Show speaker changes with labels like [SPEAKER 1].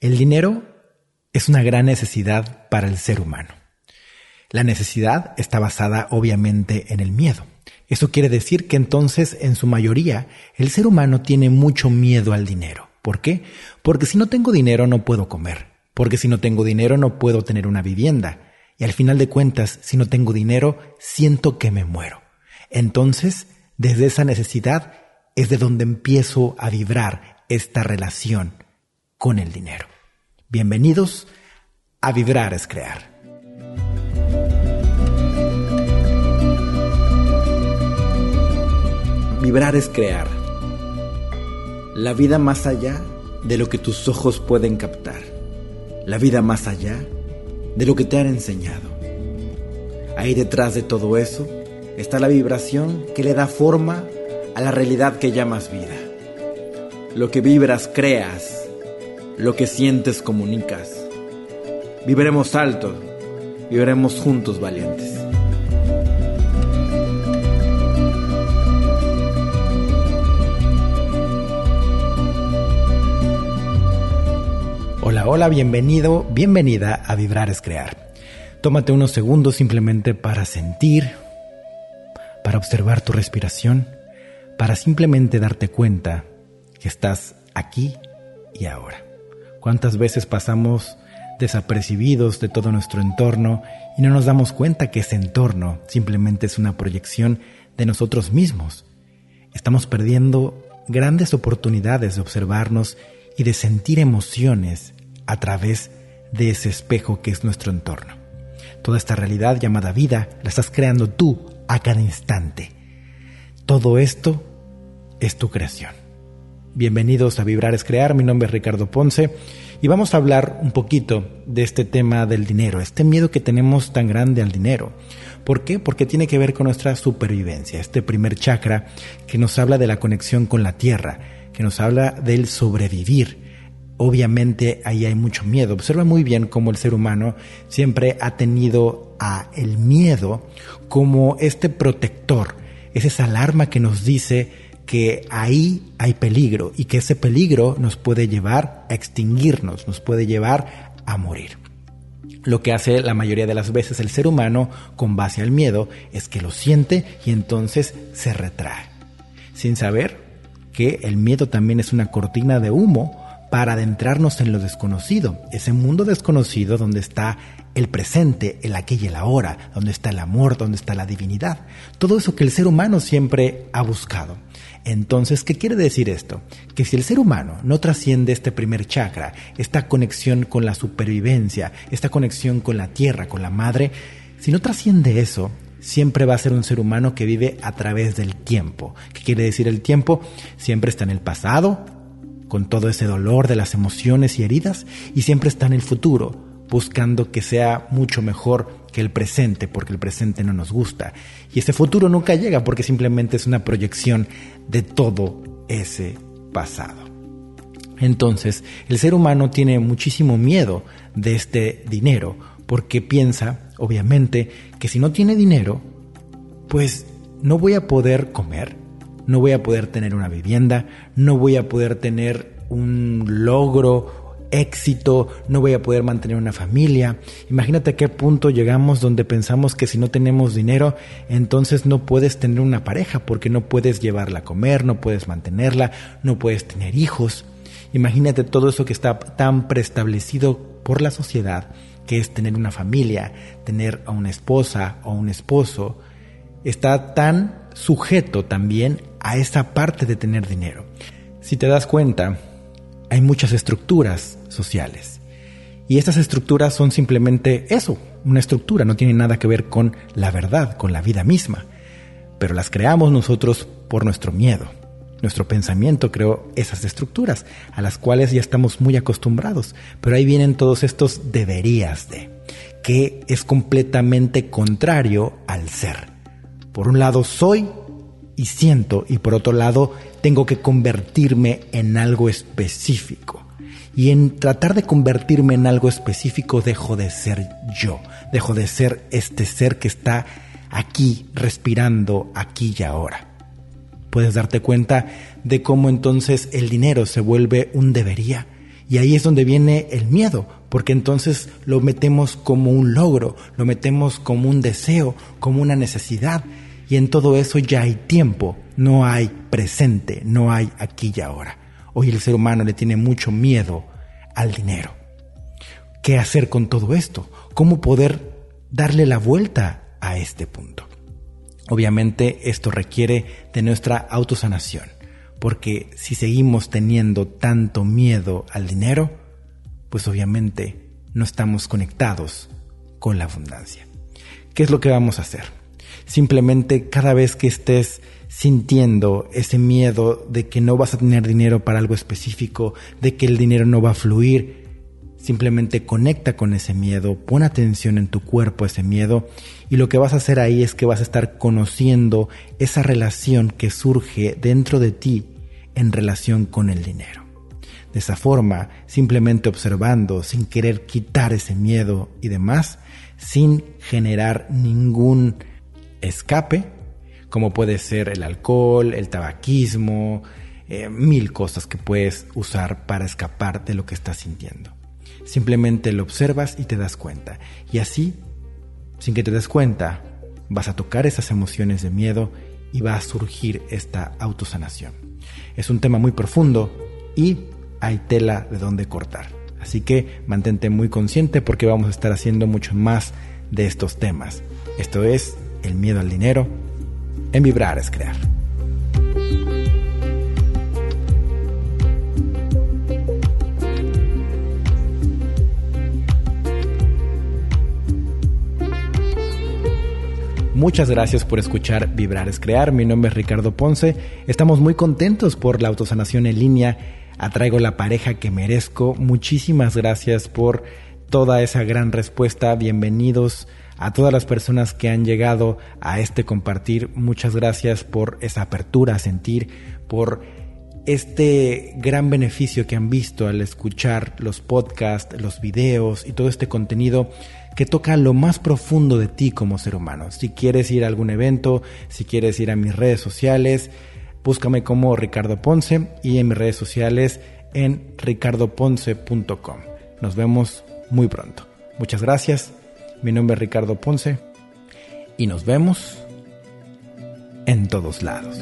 [SPEAKER 1] El dinero es una gran necesidad para el ser humano. La necesidad está basada obviamente en el miedo. Eso quiere decir que entonces, en su mayoría, el ser humano tiene mucho miedo al dinero. ¿Por qué? Porque si no tengo dinero no puedo comer. Porque si no tengo dinero no puedo tener una vivienda. Y al final de cuentas, si no tengo dinero, siento que me muero. Entonces, desde esa necesidad es de donde empiezo a vibrar esta relación con el dinero. Bienvenidos a Vibrar es Crear. Vibrar es crear. La vida más allá de lo que tus ojos pueden captar. La vida más allá de lo que te han enseñado. Ahí detrás de todo eso está la vibración que le da forma a la realidad que llamas vida. Lo que vibras creas lo que sientes comunicas. Viviremos alto, viviremos juntos valientes. Hola, hola, bienvenido, bienvenida a Vibrar es Crear. Tómate unos segundos simplemente para sentir, para observar tu respiración, para simplemente darte cuenta que estás aquí y ahora. ¿Cuántas veces pasamos desapercibidos de todo nuestro entorno y no nos damos cuenta que ese entorno simplemente es una proyección de nosotros mismos? Estamos perdiendo grandes oportunidades de observarnos y de sentir emociones a través de ese espejo que es nuestro entorno. Toda esta realidad llamada vida la estás creando tú a cada instante. Todo esto es tu creación. Bienvenidos a Vibrar es Crear, mi nombre es Ricardo Ponce y vamos a hablar un poquito de este tema del dinero, este miedo que tenemos tan grande al dinero. ¿Por qué? Porque tiene que ver con nuestra supervivencia, este primer chakra que nos habla de la conexión con la tierra, que nos habla del sobrevivir. Obviamente ahí hay mucho miedo. Observa muy bien cómo el ser humano siempre ha tenido a el miedo como este protector, es esa alarma que nos dice que ahí hay peligro y que ese peligro nos puede llevar a extinguirnos, nos puede llevar a morir. Lo que hace la mayoría de las veces el ser humano con base al miedo es que lo siente y entonces se retrae, sin saber que el miedo también es una cortina de humo para adentrarnos en lo desconocido, ese mundo desconocido donde está el presente, el aquí y el ahora, donde está el amor, donde está la divinidad, todo eso que el ser humano siempre ha buscado. Entonces, ¿qué quiere decir esto? Que si el ser humano no trasciende este primer chakra, esta conexión con la supervivencia, esta conexión con la tierra, con la madre, si no trasciende eso, siempre va a ser un ser humano que vive a través del tiempo. ¿Qué quiere decir el tiempo? Siempre está en el pasado, con todo ese dolor de las emociones y heridas, y siempre está en el futuro, buscando que sea mucho mejor que el presente, porque el presente no nos gusta. Y ese futuro nunca llega porque simplemente es una proyección de todo ese pasado. Entonces, el ser humano tiene muchísimo miedo de este dinero porque piensa, obviamente, que si no tiene dinero, pues no voy a poder comer, no voy a poder tener una vivienda, no voy a poder tener un logro éxito, no voy a poder mantener una familia. Imagínate a qué punto llegamos donde pensamos que si no tenemos dinero, entonces no puedes tener una pareja porque no puedes llevarla a comer, no puedes mantenerla, no puedes tener hijos. Imagínate todo eso que está tan preestablecido por la sociedad, que es tener una familia, tener a una esposa o un esposo, está tan sujeto también a esa parte de tener dinero. Si te das cuenta, hay muchas estructuras sociales. Y estas estructuras son simplemente eso, una estructura, no tiene nada que ver con la verdad, con la vida misma. Pero las creamos nosotros por nuestro miedo. Nuestro pensamiento creó esas estructuras, a las cuales ya estamos muy acostumbrados. Pero ahí vienen todos estos deberías de, que es completamente contrario al ser. Por un lado soy y siento, y por otro lado tengo que convertirme en algo específico. Y en tratar de convertirme en algo específico dejo de ser yo, dejo de ser este ser que está aquí, respirando aquí y ahora. Puedes darte cuenta de cómo entonces el dinero se vuelve un debería Y ahí es donde viene el miedo, porque entonces lo metemos como un logro, lo metemos como un deseo, como una necesidad. Y en todo eso ya hay tiempo, no hay presente, no hay aquí y ahora. Hoy el ser humano le tiene mucho miedo al dinero. ¿Qué hacer con todo esto? ¿Cómo poder darle la vuelta a este punto? Obviamente esto requiere de nuestra autosanación, porque si seguimos teniendo tanto miedo al dinero, pues obviamente no estamos conectados con la abundancia. ¿Qué es lo que vamos a hacer? Simplemente cada vez que estés sintiendo ese miedo de que no vas a tener dinero para algo específico, de que el dinero no va a fluir, Simplemente conecta con ese miedo, pon atención en tu cuerpo a ese miedo y lo que vas a hacer ahí es que vas a estar conociendo esa relación que surge dentro de ti en relación con el dinero. De esa forma, simplemente observando, sin querer quitar ese miedo y demás, sin generar ningún escape, como puede ser el alcohol, el tabaquismo, eh, mil cosas que puedes usar para escapar de lo que estás sintiendo. Simplemente lo observas y te das cuenta. Y así, sin que te des cuenta, vas a tocar esas emociones de miedo y va a surgir esta autosanación. Es un tema muy profundo y hay tela de donde cortar. Así que mantente muy consciente porque vamos a estar haciendo mucho más de estos temas. Esto es el miedo al dinero. En vibrar es crear. Muchas gracias por escuchar Vibrar es Crear. Mi nombre es Ricardo Ponce. Estamos muy contentos por la autosanación en línea. Atraigo la pareja que merezco. Muchísimas gracias por toda esa gran respuesta. Bienvenidos a todas las personas que han llegado a este compartir. Muchas gracias por esa apertura a sentir, por este gran beneficio que han visto al escuchar los podcasts, los videos y todo este contenido que toca lo más profundo de ti como ser humano. Si quieres ir a algún evento, si quieres ir a mis redes sociales, búscame como Ricardo Ponce y en mis redes sociales en ricardoponce.com. Nos vemos muy pronto. Muchas gracias. Mi nombre es Ricardo Ponce y nos vemos en todos lados.